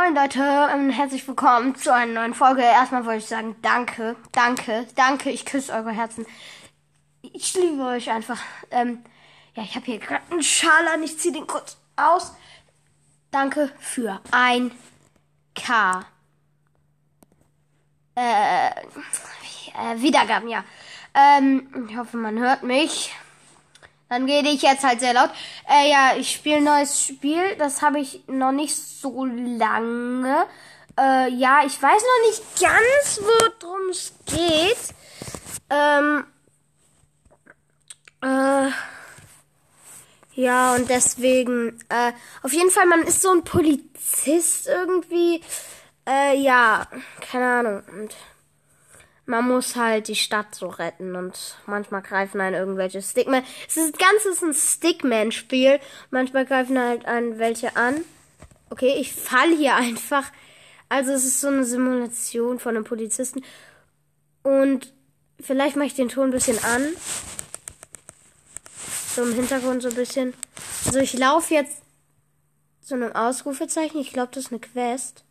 Moin Leute und herzlich willkommen zu einer neuen Folge. Erstmal wollte ich sagen, danke, danke, danke. Ich küsse eure Herzen. Ich liebe euch einfach. Ähm, ja, ich habe hier gerade einen Schal an. Ich ziehe den kurz aus. Danke für ein K. Äh, äh Wiedergaben, ja. Ähm, ich hoffe, man hört mich. Dann rede ich jetzt halt sehr laut. Äh, ja, ich spiele ein neues Spiel. Das habe ich noch nicht so lange. Äh, ja, ich weiß noch nicht ganz, worum es geht. Ähm, äh, ja, und deswegen, äh, auf jeden Fall, man ist so ein Polizist irgendwie. Äh, ja, keine Ahnung. Und man muss halt die Stadt so retten und manchmal greifen einen irgendwelche Stickmen. Es ist das Ganze ist ein Stickman-Spiel. Manchmal greifen halt einen welche an. Okay, ich fall hier einfach. Also es ist so eine Simulation von einem Polizisten. Und vielleicht mache ich den Ton ein bisschen an. So im Hintergrund so ein bisschen. Also ich laufe jetzt zu einem Ausrufezeichen. Ich glaube, das ist eine Quest.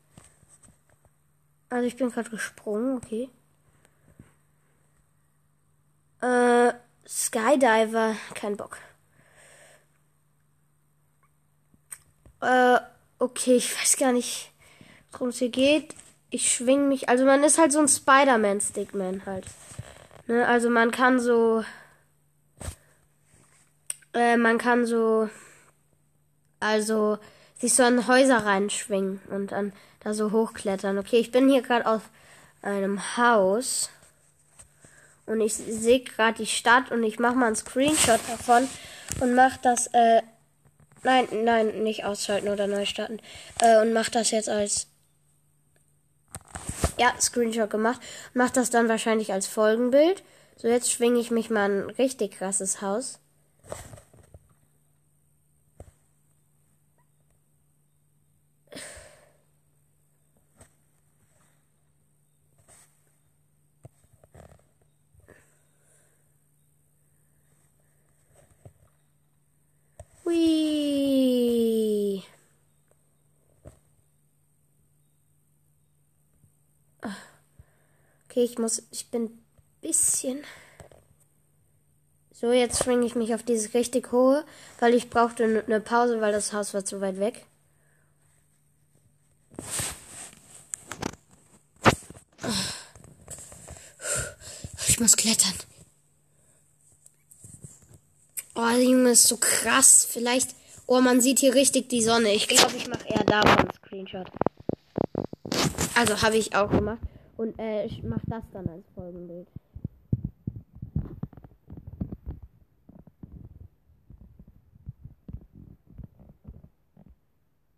Also ich bin gerade gesprungen, okay. Äh, Skydiver, kein Bock. Äh, okay, ich weiß gar nicht, worum es hier geht. Ich schwing mich, also man ist halt so ein Spider-Man-Stickman halt. Ne, also man kann so, äh, man kann so, also sich so an Häuser reinschwingen und dann da so hochklettern. Okay, ich bin hier gerade auf einem Haus. Und ich sehe gerade die Stadt und ich mache mal einen Screenshot davon und mache das, äh, nein, nein, nicht ausschalten oder neu starten. Äh, und mache das jetzt als, ja, Screenshot gemacht. Mache das dann wahrscheinlich als Folgenbild. So, jetzt schwinge ich mich mal ein richtig krasses Haus. Hui. Okay, ich muss, ich bin ein bisschen. So, jetzt schwinge ich mich auf dieses richtig hohe, weil ich brauchte eine Pause, weil das Haus war zu weit weg. Ich muss klettern. Oh, Junge, ist so krass. Vielleicht. Oh, man sieht hier richtig die Sonne. Ich glaube, ich mache eher davon einen Screenshot. Also habe ich auch gemacht. Und äh, ich mache das dann als Folgenbild.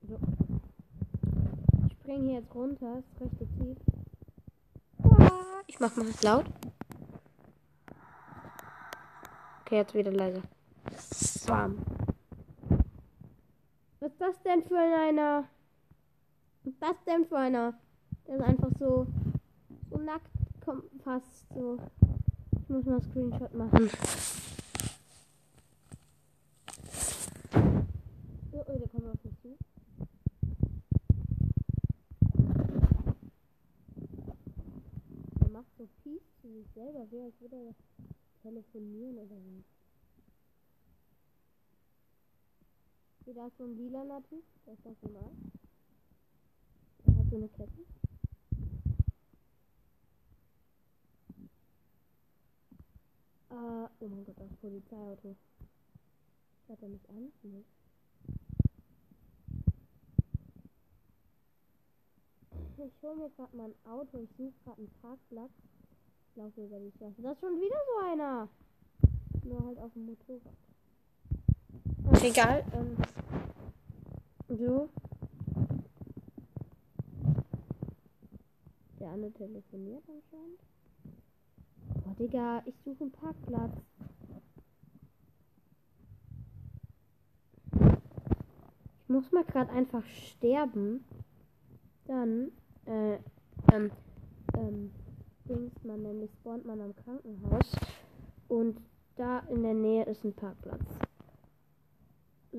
So. Ich springe hier jetzt runter. Ist richtig tief. Ich mach mal laut. Okay, jetzt wieder leise. Bam. Was ist das denn für einer? Was ist das denn für einer? Der ist einfach so, so nackt kommt fast so. Ich muss mal Screenshot machen. Oh, oh, der kommt auf mich zu. Der macht so Peace zu sich selber, wie als würde er telefonieren oder so. Okay, da ist so ein lila Typ. Der ist ganz normal. Der hat so eine Kette. Äh, oh mein Gott, das Polizeiauto. Fährt er mich an? Nee. Ich hole mir gerade mein Auto. Ich suche gerade einen Parkplatz. Ich laufe über die Straße. Das ist schon wieder so einer. Nur halt auf dem Motorrad. Egal. Ähm, so. Der andere telefoniert anscheinend. Oh, Digga, ich suche einen Parkplatz. Ich muss mal gerade einfach sterben. Dann, äh, ähm, ähm, dings man nämlich spawnt man am Krankenhaus. Und da in der Nähe ist ein Parkplatz.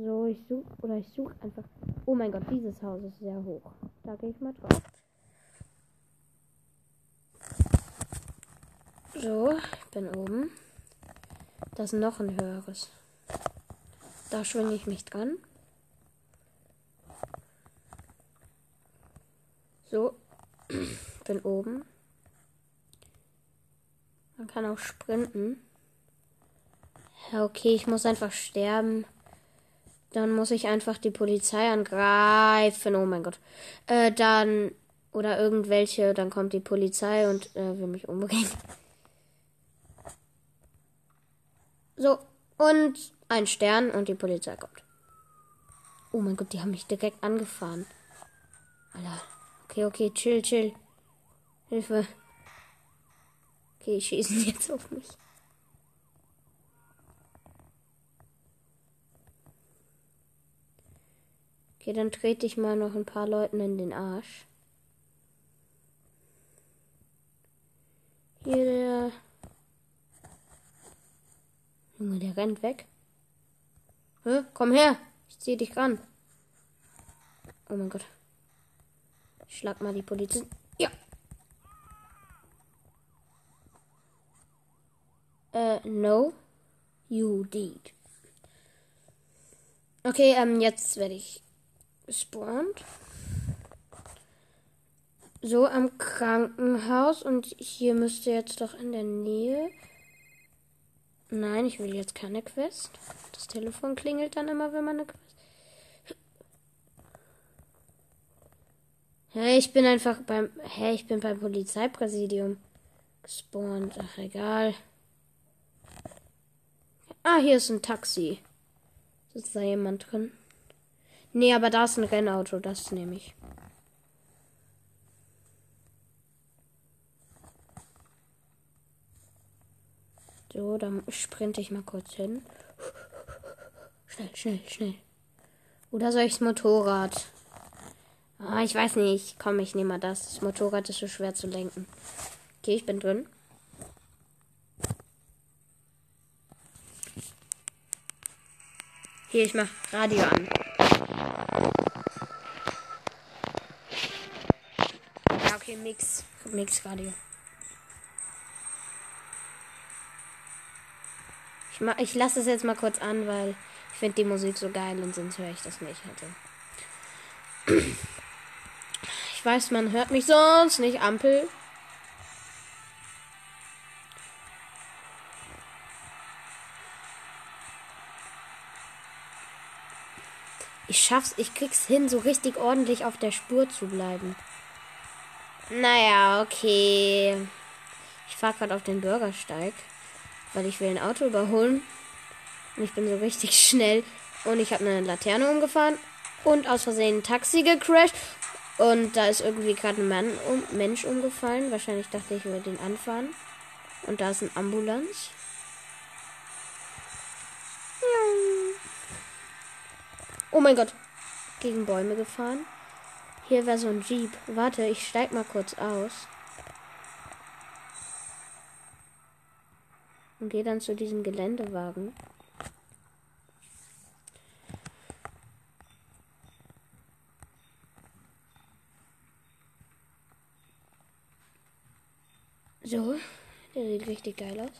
So, ich suche oder ich suche einfach. Oh mein Gott, dieses Haus ist sehr hoch. Da gehe ich mal drauf. So, ich bin oben. Das ist noch ein höheres. Da schwinge ich mich dran. So, bin oben. Man kann auch sprinten. Ja, okay, ich muss einfach sterben. Dann muss ich einfach die Polizei angreifen. Oh mein Gott. Äh, dann. Oder irgendwelche. Dann kommt die Polizei und äh, will mich umbringen. So. Und ein Stern und die Polizei kommt. Oh mein Gott, die haben mich direkt angefahren. Alter. Okay, okay, chill, chill. Hilfe. Okay, schießen jetzt auf mich. Okay, dann trete ich mal noch ein paar Leuten in den Arsch. Hier der. Junge, der rennt weg. Hä? Komm her! Ich zieh dich ran. Oh mein Gott. Ich schlag mal die Polizei. Ja. Äh, no. You did. Okay, ähm, jetzt werde ich gespawnt. So, am Krankenhaus. Und hier müsste jetzt doch in der Nähe. Nein, ich will jetzt keine Quest. Das Telefon klingelt dann immer, wenn man eine Quest. Hey, ich bin einfach beim. Hey, ich bin beim Polizeipräsidium gespawnt. Ach, egal. Ah, hier ist ein Taxi. Sitzt da jemand drin? Nee, aber da ist ein Rennauto, das nehme ich. So, dann sprinte ich mal kurz hin. Schnell, schnell, schnell. Oder soll ich das Motorrad? Ah, ich weiß nicht. Komm, ich nehme mal das. Das Motorrad ist so schwer zu lenken. Okay, ich bin drin. Hier, ich mach Radio an. Ja, okay, Mix. Mix Radio. Ich, ich lasse es jetzt mal kurz an, weil ich finde die Musik so geil und sonst höre ich das nicht. Also. Ich weiß, man hört mich sonst nicht. Ampel. Ich schaff's, ich krieg's hin, so richtig ordentlich auf der Spur zu bleiben. Naja, okay. Ich fahr gerade auf den Bürgersteig, weil ich will ein Auto überholen. Und ich bin so richtig schnell. Und ich habe eine Laterne umgefahren und aus Versehen ein Taxi gecrashed. Und da ist irgendwie gerade ein um, Mensch umgefallen. Wahrscheinlich dachte ich, würde den anfahren. Und da ist ein Ambulanz. Oh mein Gott. Gegen Bäume gefahren. Hier wäre so ein Jeep. Warte, ich steig mal kurz aus. Und gehe dann zu diesem Geländewagen. So, der sieht richtig geil aus.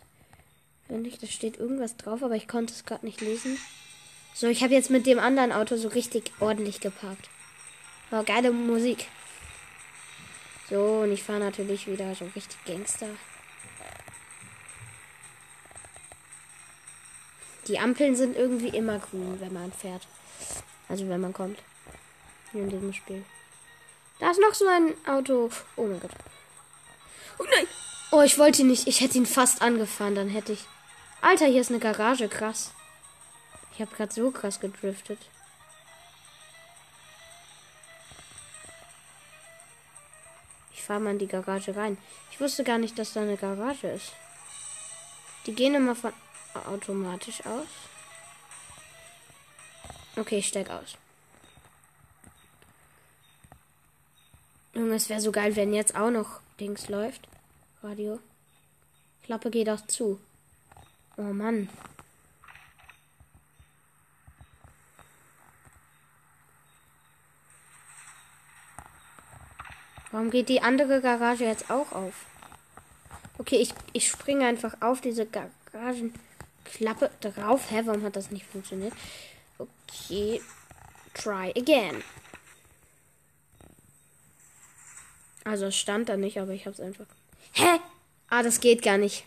Finde ich, da steht irgendwas drauf, aber ich konnte es gerade nicht lesen. So, ich habe jetzt mit dem anderen Auto so richtig ordentlich geparkt. War geile Musik. So, und ich fahre natürlich wieder so richtig Gangster. Die Ampeln sind irgendwie immer grün, wenn man fährt. Also wenn man kommt. Hier in diesem Spiel. Da ist noch so ein Auto. Oh mein Gott. Oh nein! Oh, ich wollte ihn nicht. Ich hätte ihn fast angefahren, dann hätte ich. Alter, hier ist eine Garage, krass. Ich habe gerade so krass gedriftet. Ich fahre mal in die Garage rein. Ich wusste gar nicht, dass da eine Garage ist. Die gehen immer von automatisch aus. Okay, ich steig aus. Junge, es wäre so geil, wenn jetzt auch noch Dings läuft. Radio. Klappe geht auch zu. Oh Mann. Warum geht die andere Garage jetzt auch auf? Okay, ich, ich springe einfach auf diese Garagenklappe drauf. Hä, warum hat das nicht funktioniert? Okay, try again. Also es stand da nicht, aber ich hab's einfach. Hä? Ah, das geht gar nicht.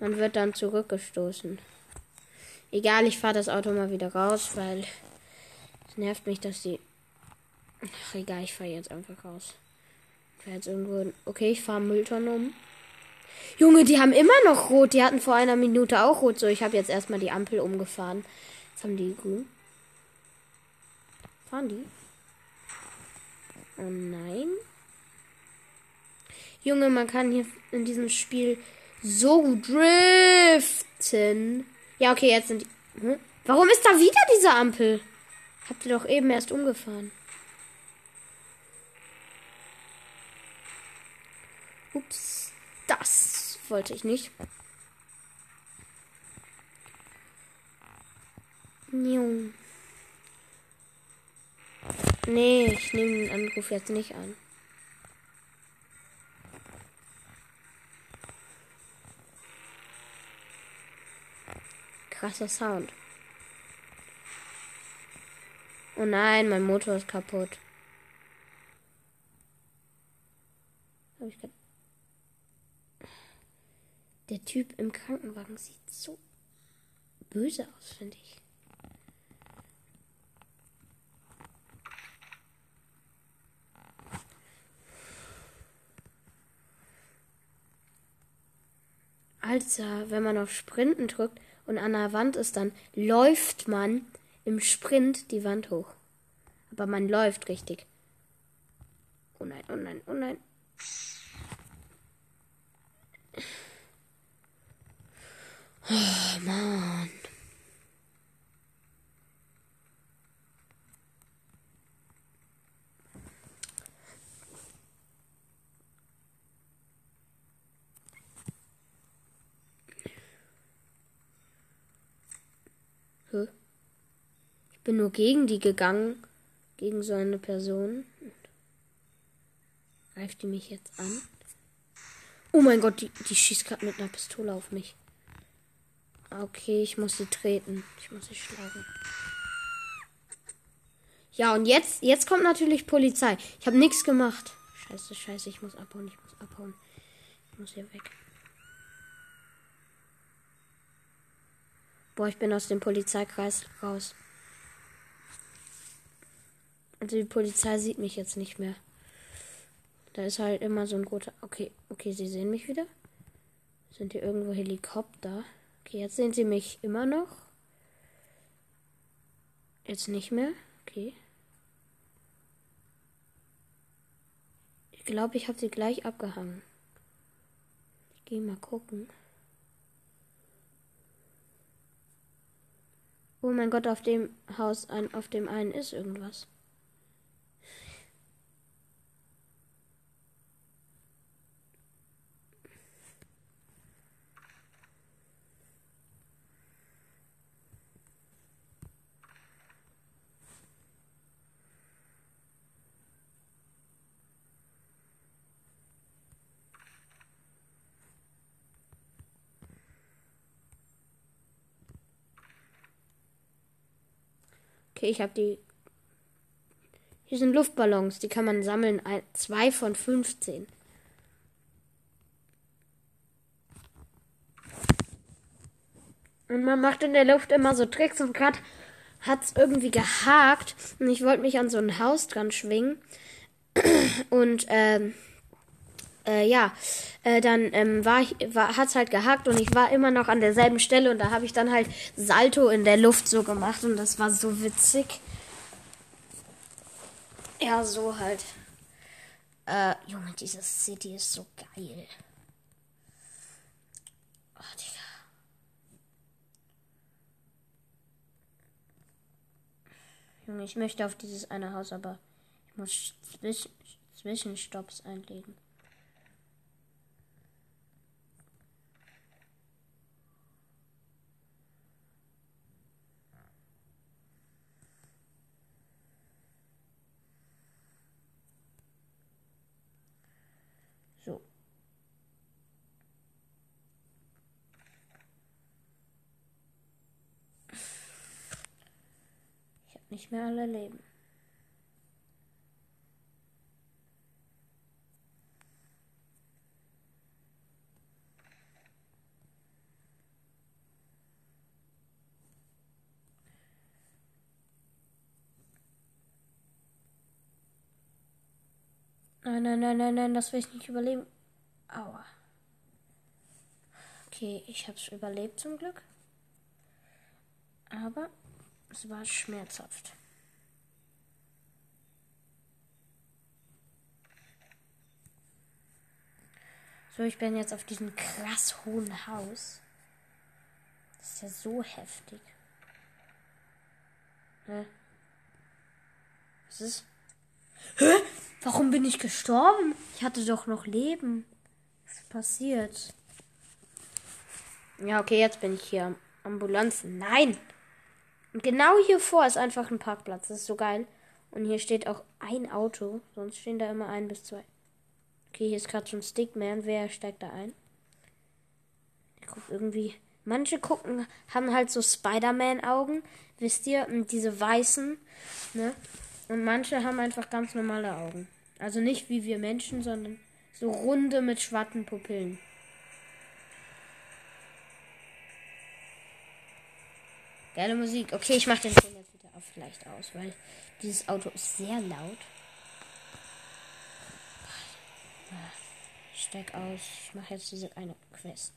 Man wird dann zurückgestoßen. Egal, ich fahre das Auto mal wieder raus, weil es nervt mich, dass die. Ach, egal, ich fahre jetzt einfach raus. Jetzt irgendwo. Okay, ich fahre Mülltonnen um. Junge, die haben immer noch rot. Die hatten vor einer Minute auch rot. So, ich habe jetzt erstmal die Ampel umgefahren. Jetzt haben die grün. Fahren die? Oh nein. Junge, man kann hier in diesem Spiel so gut driften. Ja, okay, jetzt sind die. Hm? Warum ist da wieder diese Ampel? Habt ihr doch eben erst umgefahren. Ups, das wollte ich nicht. Nee, ich nehme den Anruf jetzt nicht an. Krasser Sound. Oh nein, mein Motor ist kaputt. Hab ich Der Typ im Krankenwagen sieht so böse aus, finde ich. Alter, wenn man auf Sprinten drückt und an der Wand ist, dann läuft man im Sprint die Wand hoch. Aber man läuft richtig. Oh nein, oh nein, oh nein. Oh Mann. Ich bin nur gegen die gegangen. Gegen so eine Person. Greift die mich jetzt an? Oh mein Gott, die, die schießt gerade mit einer Pistole auf mich. Okay, ich muss sie treten. Ich muss sie schlagen. Ja, und jetzt, jetzt kommt natürlich Polizei. Ich habe nichts gemacht. Scheiße, scheiße, ich muss abhauen, ich muss abhauen. Ich muss hier weg. Boah, ich bin aus dem Polizeikreis raus. Also die Polizei sieht mich jetzt nicht mehr. Da ist halt immer so ein roter. Okay, okay, sie sehen mich wieder. Sind hier irgendwo Helikopter? Okay, jetzt sehen sie mich immer noch. Jetzt nicht mehr. Okay. Ich glaube, ich habe sie gleich abgehangen. Ich gehe mal gucken. Oh mein Gott, auf dem Haus, ein, auf dem einen ist irgendwas. Okay, ich habe die. Hier sind Luftballons, die kann man sammeln. Ein, zwei von 15. Und man macht in der Luft immer so Tricks und gerade hat es irgendwie gehakt. Und ich wollte mich an so ein Haus dran schwingen. Und ähm, äh, ja, äh, dann ähm, war ich, war, hat's halt gehackt und ich war immer noch an derselben Stelle und da habe ich dann halt Salto in der Luft so gemacht und das war so witzig. Ja, so halt. Äh, Junge, dieses City ist so geil. Oh, Digga. Junge, ich möchte auf dieses eine Haus, aber ich muss Zwischenstopps einlegen. Nicht mehr alle leben. Nein, nein, nein, nein, nein, das will ich nicht überleben. Aua. Okay, ich habe es überlebt zum Glück. Aber es war schmerzhaft. So, ich bin jetzt auf diesem krass hohen Haus. Das ist ja so heftig. Hä? Was ist? Hä? Warum bin ich gestorben? Ich hatte doch noch Leben. Was ist passiert? Ja, okay, jetzt bin ich hier. Ambulanzen. Nein! Und genau hier vor ist einfach ein Parkplatz. Das ist so geil. Und hier steht auch ein Auto. Sonst stehen da immer ein bis zwei. Okay, hier ist gerade schon Stickman. Wer steigt da ein? Der guckt irgendwie. Manche gucken, haben halt so Spider-Man-Augen. Wisst ihr? Und diese weißen. Ne? Und manche haben einfach ganz normale Augen. Also nicht wie wir Menschen, sondern so runde mit schwarzen Pupillen. Geile Musik. Okay, ich mache den Ton jetzt wieder auf leicht aus, weil dieses Auto ist sehr laut. Ich steig aus. Ich mache jetzt diese eine Quest.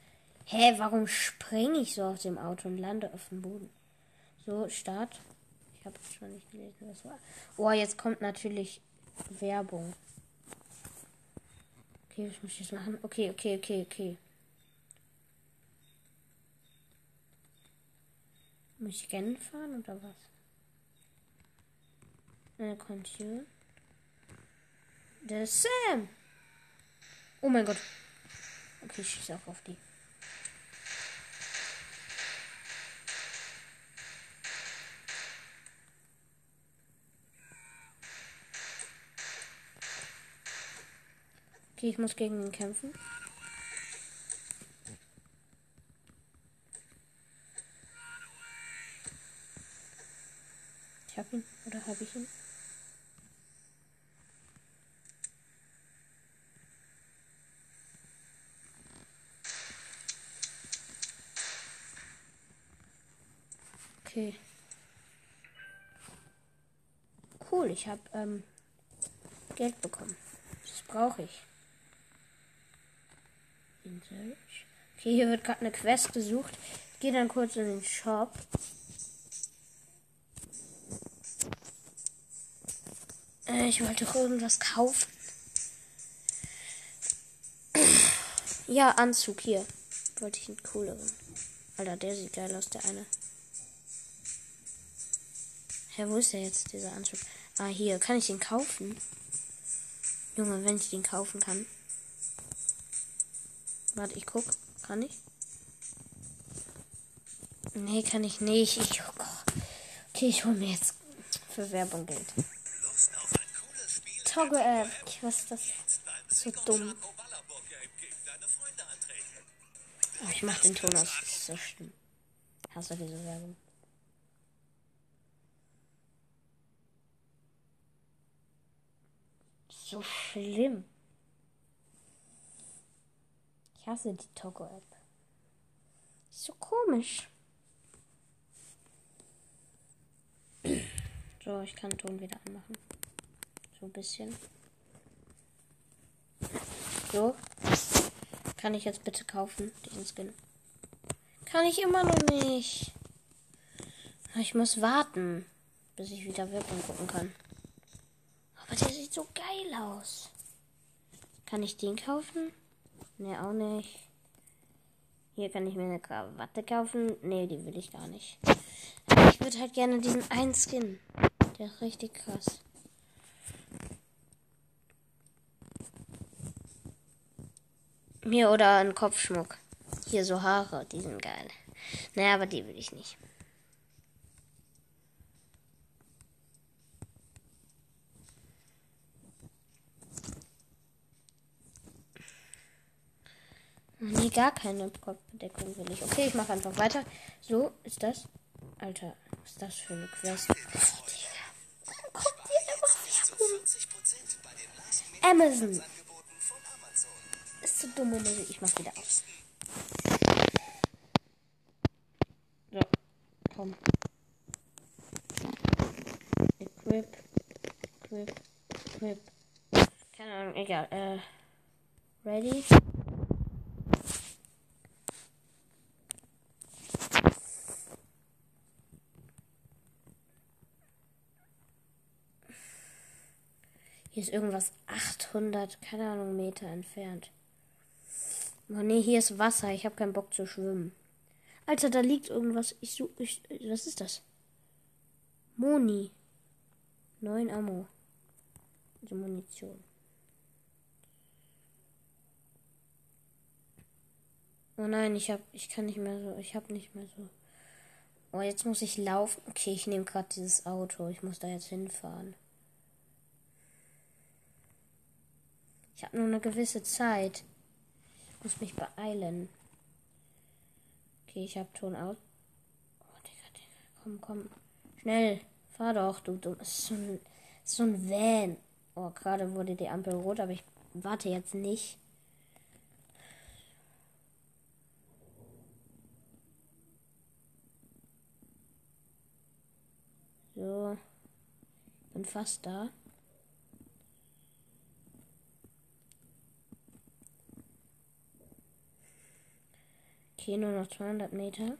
Hä, warum springe ich so aus dem Auto und lande auf dem Boden? So, Start. Ich habe schon nicht gelesen, was war. Oh, jetzt kommt natürlich Werbung. Okay, was muss ich jetzt machen? Okay, okay, okay, okay. Muss ich Rennen fahren oder was? Eine Kontion. Der Sam. Oh mein Gott. Okay, ich schieße auch auf die. Okay, ich muss gegen ihn kämpfen. Hab ihn. Oder habe ich ihn? Okay. Cool, ich habe ähm, Geld bekommen. Das brauche ich. Okay, hier wird gerade eine Quest gesucht. Ich gehe dann kurz in den Shop. Äh, ich wollte doch irgendwas kaufen. Ja, Anzug hier. Wollte ich einen cooleren. Alter, der sieht geil aus, der eine. Hä, wo ist der jetzt, dieser Anzug? Ah, hier. Kann ich den kaufen? Junge, wenn ich den kaufen kann. Warte, ich guck. Kann ich? Nee, kann ich nicht. Ich, oh okay, ich hole mir jetzt für Werbung Geld. Toggle App. Was ist das? So dumm. Oh, ich mach den Ton aus. Das ist so schlimm. Hast du diese Werbung? So schlimm. Ich hasse die Togo-App. So komisch. So, ich kann den Ton wieder anmachen. Ein bisschen. So. Kann ich jetzt bitte kaufen, diesen Skin? Kann ich immer noch nicht. Ich muss warten, bis ich wieder Werbung gucken kann. Aber der sieht so geil aus. Kann ich den kaufen? Ne, auch nicht. Hier kann ich mir eine Krawatte kaufen. Ne, die will ich gar nicht. Ich würde halt gerne diesen einen Skin. Der ist richtig krass. mir oder einen Kopfschmuck. Hier so Haare, die sind geil. Naja, aber die will ich nicht. Nee, gar keine Kopfbedeckung will ich. Okay, ich mache einfach weiter. So ist das. Alter, was ist das für eine Quest? Guck dir immer Amazon dumme Musik. Ich mach wieder aus. So, komm. Equip. Equip. Equip. Keine Ahnung, egal. Äh, ready? Hier ist irgendwas 800, keine Ahnung, Meter entfernt. Oh nee, hier ist Wasser. Ich habe keinen Bock zu schwimmen. Alter, da liegt irgendwas. Ich suche. Ich, was ist das? Moni. Neun Ammo. Also Munition. Oh nein, ich hab, ich kann nicht mehr so, ich hab nicht mehr so. Oh, jetzt muss ich laufen. Okay, ich nehme gerade dieses Auto. Ich muss da jetzt hinfahren. Ich habe nur eine gewisse Zeit. Muss mich beeilen. Okay, ich habe Ton aus. Oh, Digga, Digga. Komm, komm. Schnell. Fahr doch, du dumm. Das ist so ein, so ein Van. Oh, gerade wurde die Ampel rot, aber ich warte jetzt nicht. So. Bin fast da. Okay, nur noch 200 Meter.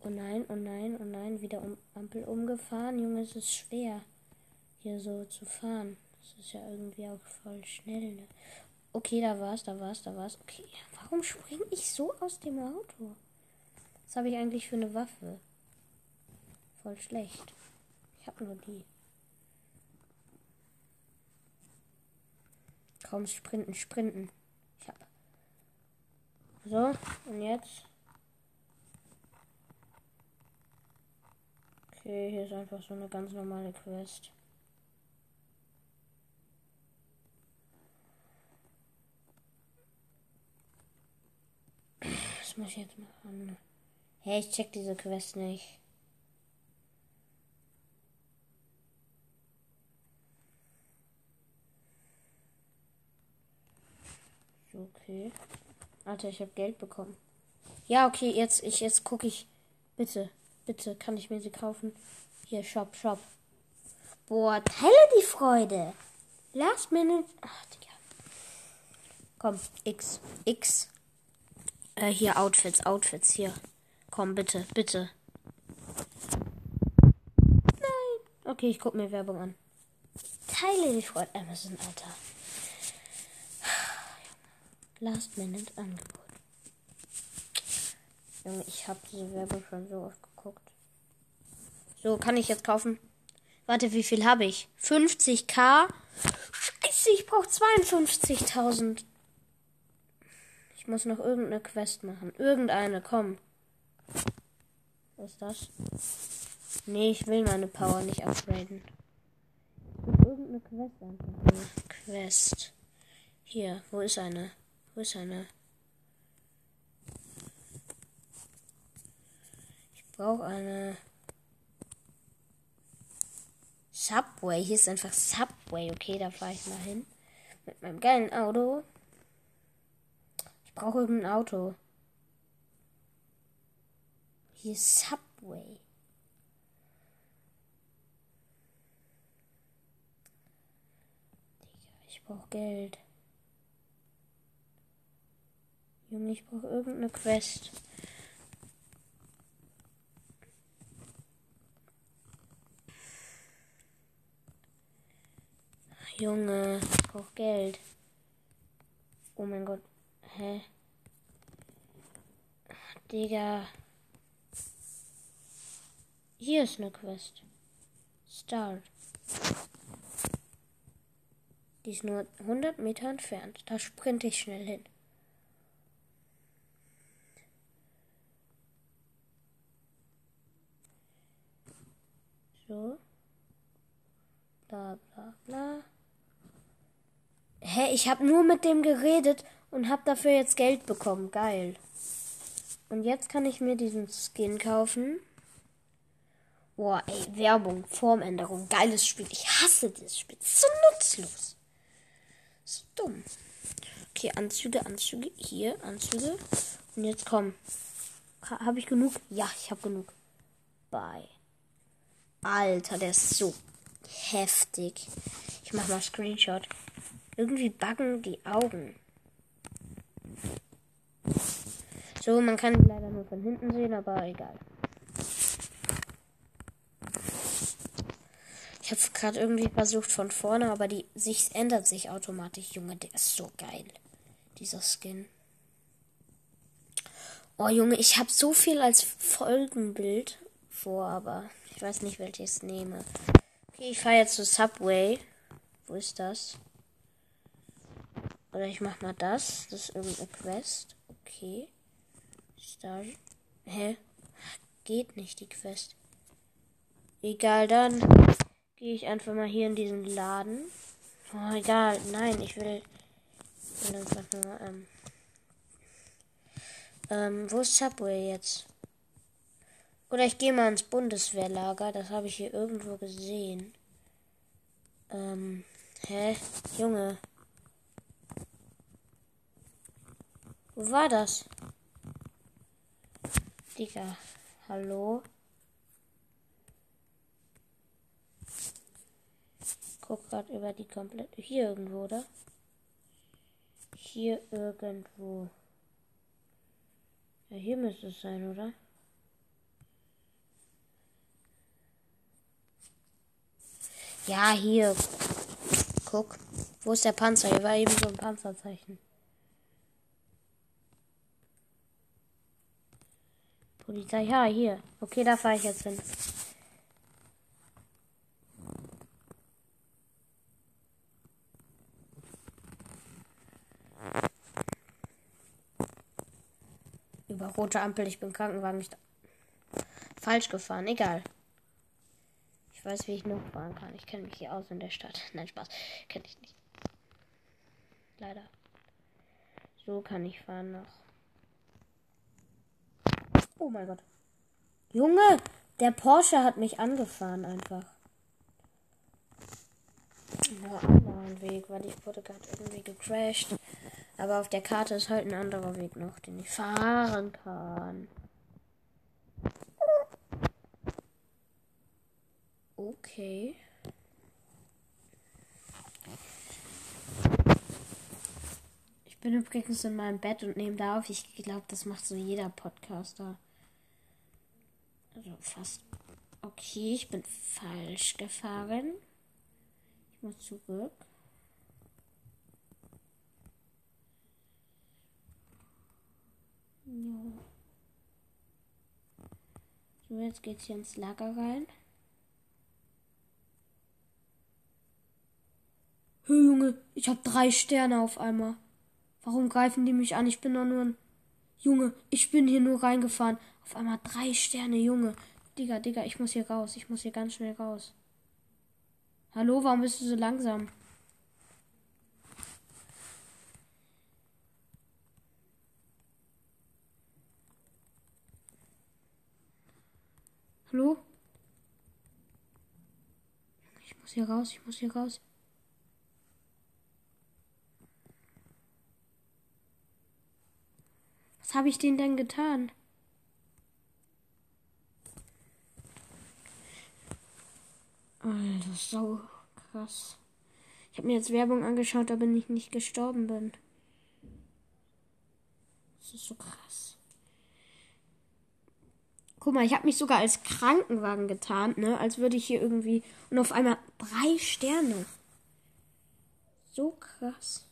Oh nein, oh nein, oh nein, wieder um Ampel umgefahren. Junge, es ist schwer, hier so zu fahren. Das ist ja irgendwie auch voll schnell. Ne? Okay, da war's, da war's, da war's. Okay, warum springe ich so aus dem Auto? Was habe ich eigentlich für eine Waffe? Voll schlecht. Ich habe nur die. Komm, sprinten, sprinten. So, und jetzt. Okay, hier ist einfach so eine ganz normale Quest. Was muss ich jetzt machen? Hey, ich check diese Quest nicht. Okay. Alter, ich habe Geld bekommen. Ja, okay, jetzt, jetzt gucke ich. Bitte, bitte, kann ich mir sie kaufen? Hier, Shop, Shop. Boah, teile die Freude. Last minute. Ach, Digga. Komm, X, X. Äh, hier, Outfits, Outfits, hier. Komm, bitte, bitte. Nein. Okay, ich guck mir Werbung an. Teile die Freude. Amazon, Alter. Last Minute Angebot. Junge, ich habe diese Werbung schon so oft geguckt. So, kann ich jetzt kaufen? Warte, wie viel habe ich? 50k? Scheiße, ich brauche 52.000. Ich muss noch irgendeine Quest machen. Irgendeine, komm. Was ist das? Nee, ich will meine Power nicht upgraden. Irgendeine Quest einfach. Quest. Hier, wo ist eine? Wo ist eine? Ich brauche eine Subway. Hier ist einfach Subway. Okay, da fahre ich mal hin. Mit meinem geilen Auto. Ich brauche irgendein Auto. Hier ist Subway. Digga, ich brauche Geld. Junge, ich brauche irgendeine Quest. Junge, ich brauche Geld. Oh mein Gott. Hä? Digga. Hier ist eine Quest. Start. Die ist nur 100 Meter entfernt. Da sprinte ich schnell hin. So. Bla bla bla. Hä, ich habe nur mit dem geredet und habe dafür jetzt Geld bekommen. Geil. Und jetzt kann ich mir diesen Skin kaufen. Boah, ey, Werbung, Formänderung, geiles Spiel. Ich hasse dieses Spiel. So nutzlos. So dumm. Okay, Anzüge, Anzüge. Hier, Anzüge. Und jetzt komm. Habe ich genug? Ja, ich habe genug. Bye. Alter, der ist so heftig. Ich mach mal Screenshot. Irgendwie buggen die Augen. So, man kann ihn leider nur von hinten sehen, aber egal. Ich habe gerade irgendwie versucht von vorne, aber die Sicht ändert sich automatisch. Junge, der ist so geil. Dieser Skin. Oh Junge, ich habe so viel als Folgenbild vor, aber ich weiß nicht, welches nehme. Okay, ich fahre jetzt zu Subway. Wo ist das? Oder ich mach mal das. Das ist irgendeine Quest. Okay. Star. Hä? Geht nicht die Quest. Egal, dann gehe ich einfach mal hier in diesen Laden. Oh, egal. Nein, ich will. Ich will einfach nur, ähm, ähm, wo ist Subway jetzt? Oder ich gehe mal ins Bundeswehrlager. Das habe ich hier irgendwo gesehen. Ähm, hä? Junge. Wo war das? Digga. Hallo? Guck grad über die komplette. Hier irgendwo, oder? Hier irgendwo. Ja, hier müsste es sein, oder? Ja, hier. Guck. Wo ist der Panzer? Hier war eben so ein Panzerzeichen. Polizei, ja, hier. Okay, da fahre ich jetzt hin. Über rote Ampel, ich bin Krankenwagen nicht falsch gefahren, egal. Ich weiß, wie ich noch fahren kann. Ich kenne mich hier aus in der Stadt. Nein, Spaß. Kenne ich nicht. Leider. So kann ich fahren noch. Oh mein Gott. Junge, der Porsche hat mich angefahren einfach. Nur anderen Weg, weil ich wurde gerade irgendwie gecrashed. Aber auf der Karte ist halt ein anderer Weg noch, den ich fahren kann. Okay. Ich bin übrigens in meinem Bett und nehme da auf. Ich glaube, das macht so jeder Podcaster. Also fast. Okay, ich bin falsch gefahren. Ich muss zurück. Ja. So, jetzt geht's hier ins Lager rein. Junge, ich hab drei Sterne auf einmal. Warum greifen die mich an? Ich bin doch nur ein. Junge, ich bin hier nur reingefahren. Auf einmal drei Sterne, Junge. Digga, Digga, ich muss hier raus. Ich muss hier ganz schnell raus. Hallo, warum bist du so langsam? Hallo? Ich muss hier raus, ich muss hier raus. Habe ich denen denn getan? Alter, so krass. Ich habe mir jetzt Werbung angeschaut, aber ich nicht gestorben bin. Das ist so krass. Guck mal, ich habe mich sogar als Krankenwagen getarnt, ne? Als würde ich hier irgendwie. Und auf einmal drei Sterne. So krass.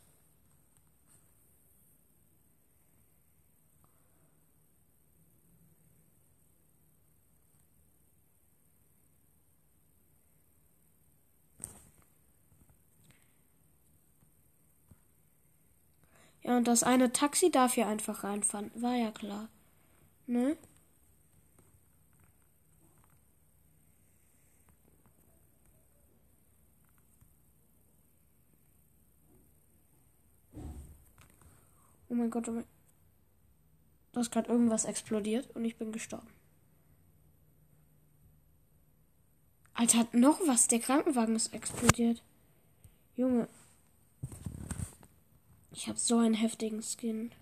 Ja, und das eine Taxi darf hier einfach reinfahren. War ja klar. Ne? Oh mein Gott, oh mein Da ist gerade irgendwas explodiert und ich bin gestorben. Alter, hat noch was. Der Krankenwagen ist explodiert. Junge. Ich habe so einen heftigen Skin.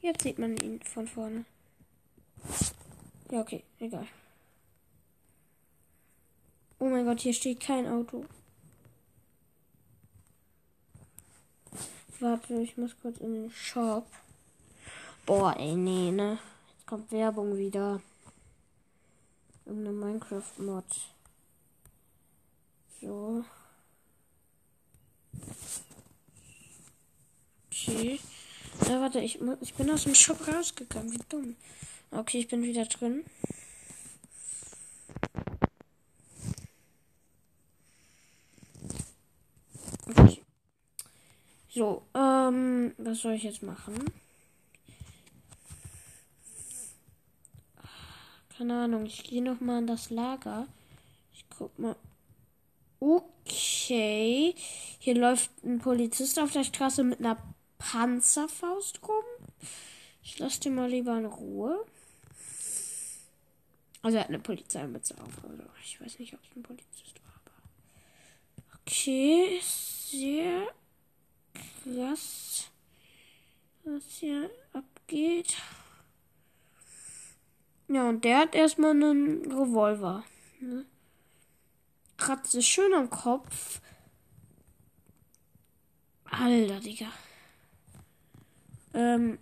Jetzt sieht man ihn von vorne. Ja, okay, egal. Oh mein Gott, hier steht kein Auto. Warte, ich muss kurz in den Shop. Boah, ey, nee, ne? Jetzt kommt Werbung wieder. Irgendeine Minecraft-Mod. So. Okay. Ja, warte, ich, ich bin aus dem Shop rausgegangen. Wie dumm. Okay, ich bin wieder drin. Okay. So, ähm, was soll ich jetzt machen? Keine Ahnung, ich gehe noch mal in das Lager. Ich guck mal. Okay. Hier läuft ein Polizist auf der Straße mit einer Panzerfaust rum. Ich lasse den mal lieber in Ruhe. Also er hat eine Polizeimütze auf. Also ich weiß nicht, ob es ein Polizist war. Aber okay, sehr krass, was hier abgeht. Ja, und der hat erstmal einen Revolver. Ne? Kratzt schön am Kopf. Alter, Digga. Ähm.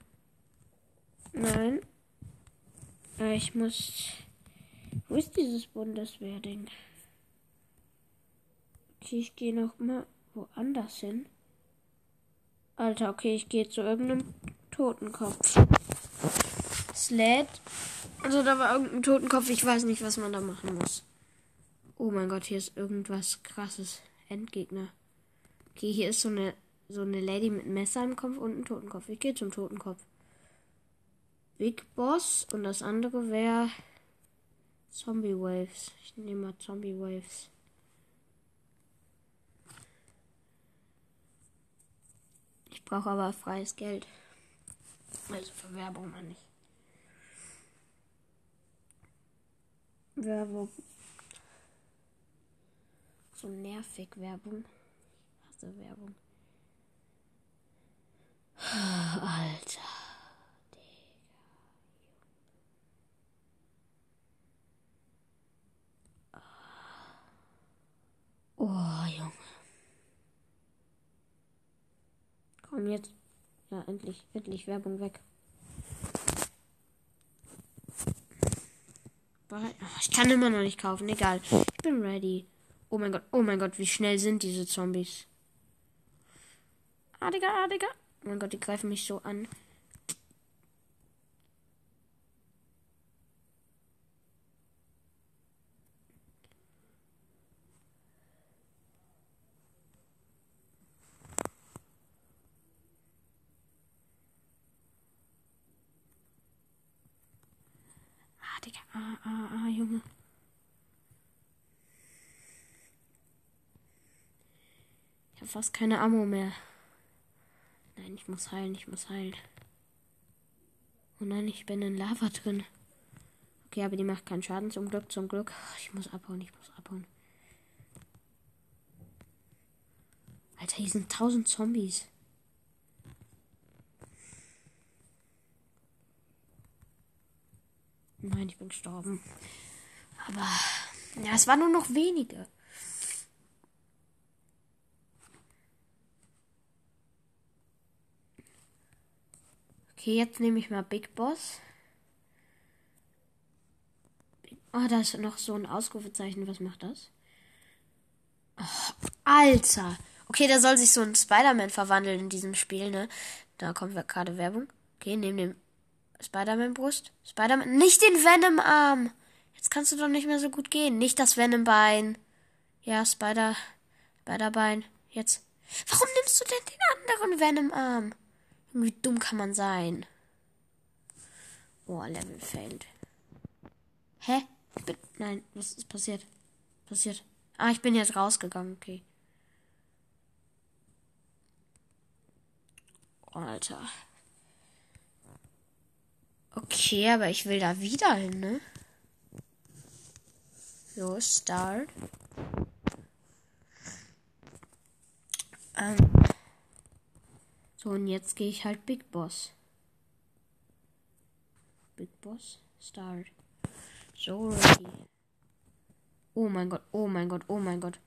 Nein. Äh, ich muss. Wo ist dieses Bundeswehrding? Okay, ich gehe noch mal woanders hin. Alter, okay, ich gehe zu irgendeinem Totenkopf. Es lädt. Also da war irgendein Totenkopf. Ich weiß nicht, was man da machen muss. Oh mein Gott, hier ist irgendwas krasses. Endgegner. Okay, hier ist so eine so eine Lady mit Messer im Kopf und ein Totenkopf. Ich gehe zum Totenkopf. Big Boss und das andere wäre Zombie Waves. Ich nehme mal Zombie Waves. Ich brauche aber freies Geld. Also für Werbung meine ich. Werbung. So nervig Werbung. Ich hasse Werbung. Alter. Oh, Junge. Komm jetzt. Ja, endlich, endlich Werbung weg. Ich kann immer noch nicht kaufen, egal. Ich bin ready. Oh mein Gott, oh mein Gott, wie schnell sind diese Zombies? Ah, Digga, ah, Digga. Oh mein Gott, die greifen mich so an. Ah, Digga. Ah, ah, ah, Junge. Ich habe fast keine Ammo mehr. Nein, ich muss heilen, ich muss heilen. Oh nein, ich bin in Lava drin. Okay, aber die macht keinen Schaden zum Glück, zum Glück. Ich muss abhauen, ich muss abhauen. Alter, hier sind tausend Zombies. Nein, ich bin gestorben. Aber ja, es waren nur noch wenige. Okay, jetzt nehme ich mal Big Boss. Oh, da ist noch so ein Ausrufezeichen. Was macht das? Oh, Alter. Okay, da soll sich so ein Spider-Man verwandeln in diesem Spiel, ne? Da kommt gerade Werbung. Okay, neben dem Spider-Man-Brust. Spider-Man. Nicht den Venom-Arm! Jetzt kannst du doch nicht mehr so gut gehen. Nicht das Venom-Bein. Ja, Spider. Spider-Bein. Jetzt. Warum nimmst du denn den anderen Venom-Arm? Wie dumm kann man sein? Oh, Level failed. Hä? Bin. Nein, was ist passiert? Passiert. Ah, ich bin jetzt rausgegangen, okay. Alter. Okay, aber ich will da wieder hin, ne? So, Start. Ähm. So, und jetzt gehe ich halt Big Boss. Big Boss, Start. So, ready. Oh mein Gott, oh mein Gott, oh mein Gott.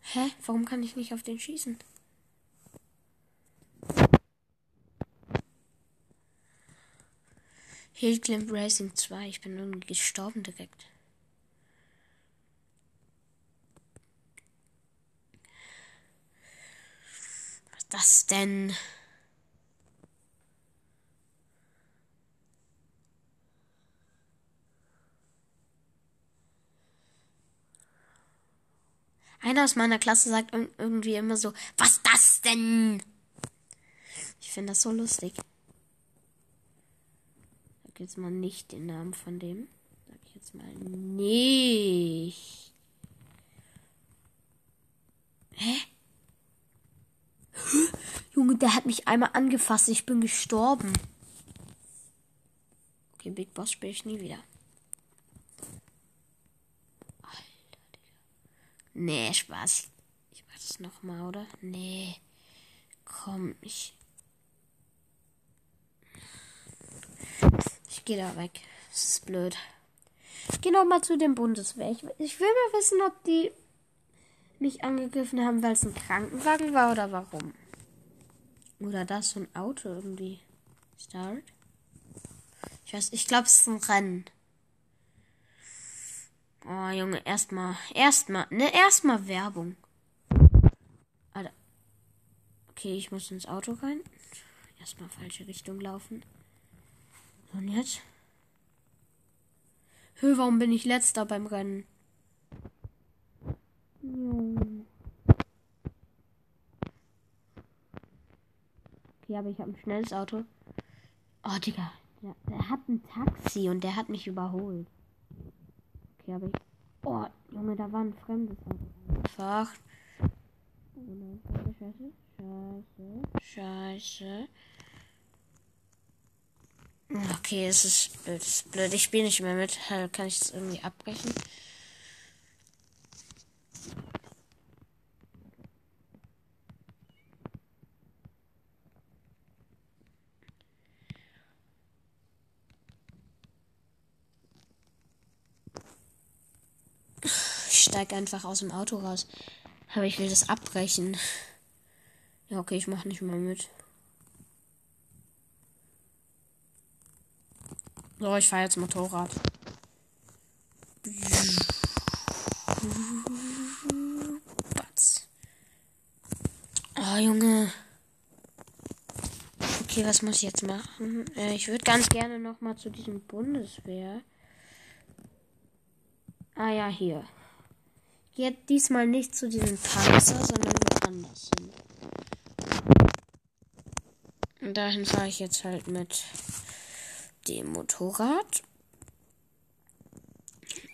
Hä? Warum kann ich nicht auf den schießen? Hillclimb Racing 2. Ich bin irgendwie gestorben direkt. Ist das denn? Einer aus meiner Klasse sagt irgendwie immer so, was das denn? Ich finde das so lustig. Sag jetzt mal nicht den Namen von dem. Sag ich jetzt mal nicht. Hä? Junge, der hat mich einmal angefasst. Ich bin gestorben. Okay, Big Boss spiele ich nie wieder. Nee, Spaß. Ich mach das nochmal, oder? Nee. Komm, ich. Ich gehe da weg. Das ist blöd. Ich gehe nochmal zu dem Bundeswehr. Ich, ich will mal wissen, ob die mich angegriffen haben, weil es ein Krankenwagen war oder warum. Oder das so ein Auto irgendwie. Start. Ich weiß, ich glaube, es ist ein Rennen. Oh, Junge, erstmal, erstmal, ne, erstmal Werbung. Alter. Okay, ich muss ins Auto rein. Erstmal falsche Richtung laufen. Und jetzt? Hö, warum bin ich letzter beim Rennen? Okay, aber ich habe ein schnelles Auto. Oh, Digga. Der, der hat ein Taxi und der hat mich überholt. Okay, aber ich. Oh, Junge, da war ein fremdes Auto. Einfach. Scheiße, scheiße, scheiße. Okay, es ist blöd, es ist blöd. Ich spiele nicht mehr mit. Kann ich das irgendwie abbrechen? Steige einfach aus dem Auto raus. Aber ich will das abbrechen. Ja, okay, ich mache nicht mehr mit. So, ich fahre jetzt Motorrad. Was? Oh, Junge. Okay, was muss ich jetzt machen? Äh, ich würde ganz gerne noch mal zu diesem Bundeswehr. Ah ja, hier. Geht diesmal nicht zu diesem Panzer, sondern woanders hin. Und dahin fahre ich jetzt halt mit dem Motorrad.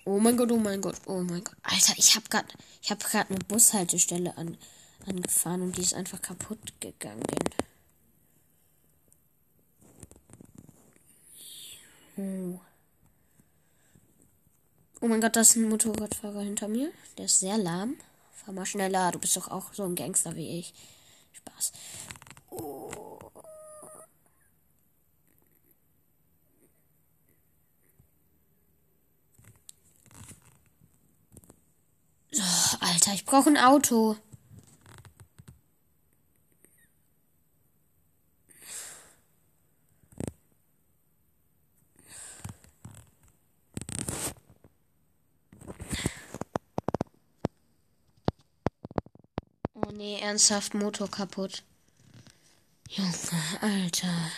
Oh mein Gott, oh mein Gott, oh mein Gott. Alter, ich habe gerade ich eine Bushaltestelle an, angefahren und die ist einfach kaputt gegangen. Oh. Oh mein Gott, da ist ein Motorradfahrer hinter mir. Der ist sehr lahm. Fahr mal schneller. Du bist doch auch so ein Gangster wie ich. Spaß. Oh. Oh, Alter, ich brauche ein Auto. Nee, ernsthaft Motor kaputt. Junge, Alter.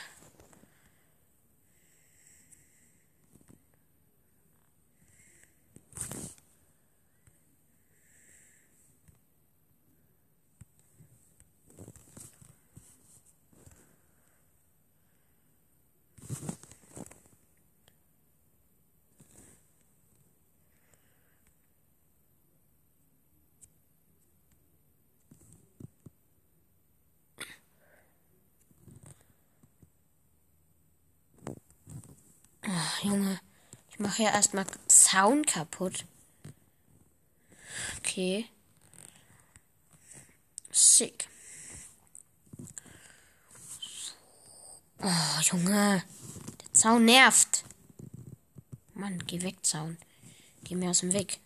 Junge. Ich mache ja erstmal Sound kaputt. Okay. Sick. Oh, Junge. Der Zaun nervt. Mann, geh weg, Zaun. Geh mir aus dem Weg.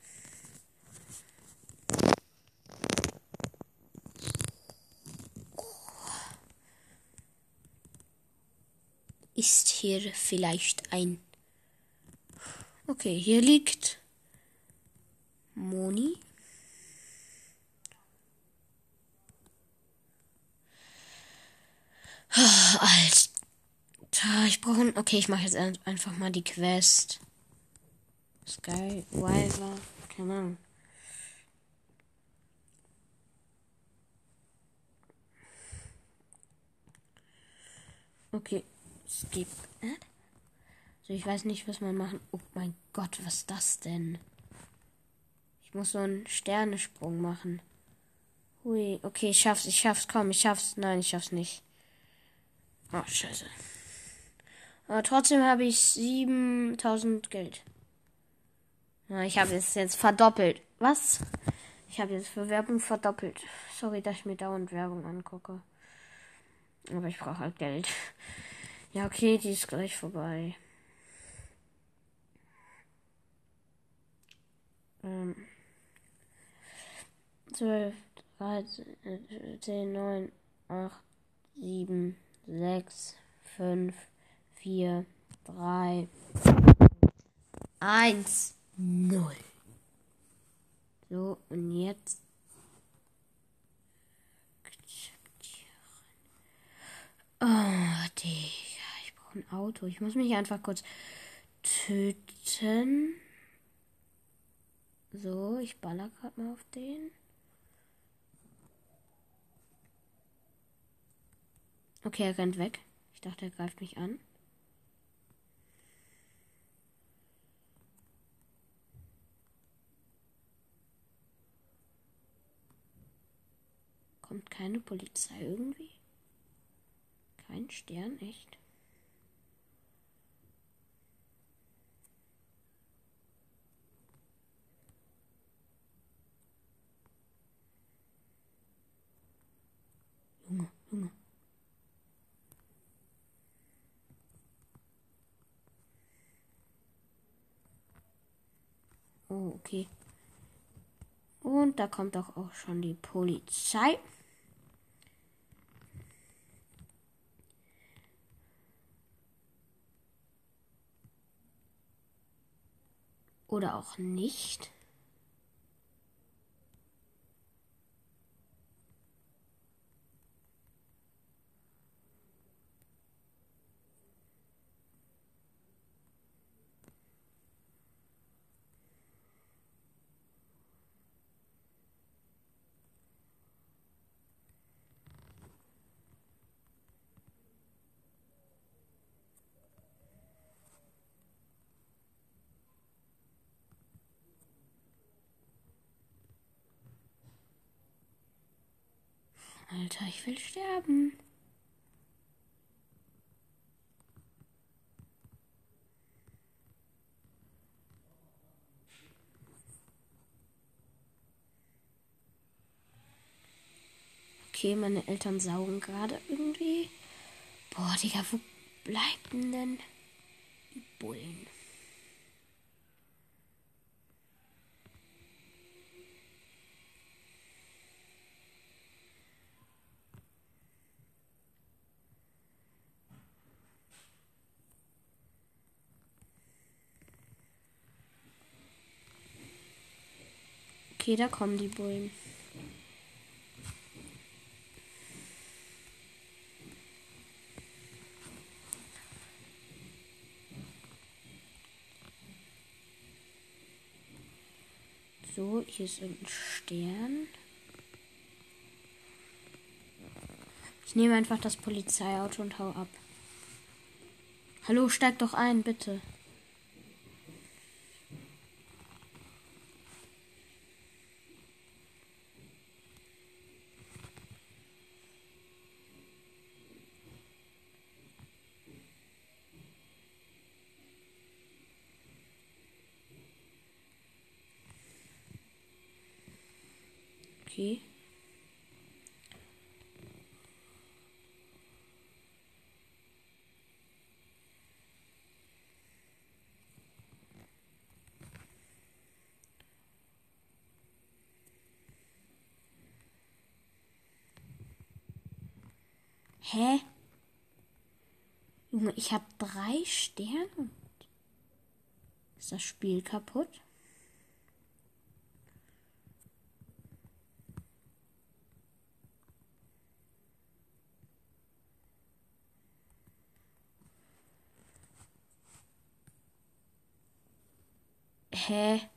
Ist hier vielleicht ein... Okay, hier liegt Moni. Alter, ich brauche... Okay, ich mache jetzt einfach mal die Quest. Sky Wiver. Keine Ahnung. Okay, skip. So, ich weiß nicht, was man machen. Oh mein Gott, was ist das denn? Ich muss so einen Sternesprung machen. Hui, okay, ich schaff's, ich schaff's, komm, ich schaff's. Nein, ich schaff's nicht. Oh, scheiße. Aber trotzdem habe ich 7000 Geld. Ich habe es jetzt verdoppelt. Was? Ich habe jetzt für Werbung verdoppelt. Sorry, dass ich mir dauernd Werbung angucke. Aber ich brauche halt Geld. Ja, okay, die ist gleich vorbei. Ähm. 12, 13, 10, 9, 8, 7, 6, 5, 4, 3, 1, 0. So, und jetzt. Oh, Digga, ich brauche ein Auto. Ich muss mich einfach kurz töten. So, ich baller gerade mal auf den. Okay, er rennt weg. Ich dachte, er greift mich an. Kommt keine Polizei irgendwie? Kein Stern, echt? Junge. Oh, okay. Und da kommt doch auch schon die Polizei. Oder auch nicht. Alter, ich will sterben. Okay, meine Eltern saugen gerade irgendwie. Boah, Digga, wo bleiben denn die Bullen? Okay, da kommen die Bullen. So, hier ist ein Stern. Ich nehme einfach das Polizeiauto und hau ab. Hallo, steig doch ein, bitte. Okay. Hä? Junge, ich habe drei Sterne. Ist das Spiel kaputt? Hä?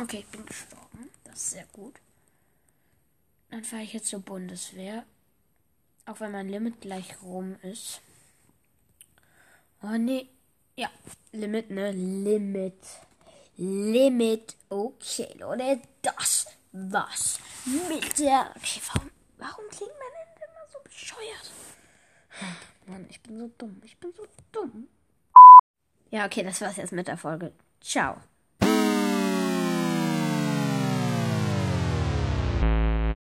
Okay, ich bin gestorben. Das ist sehr gut. Dann fahre ich jetzt zur Bundeswehr. Auch wenn mein Limit gleich rum ist. Oh nee. Ja, Limit, ne? Limit. Limit. Okay, Leute, das war's mit der. Okay, warum, warum klingt mein Ende immer so bescheuert? Mann, ich bin so dumm. Ich bin so dumm. Ja, okay, das war's jetzt mit der Folge. Ciao.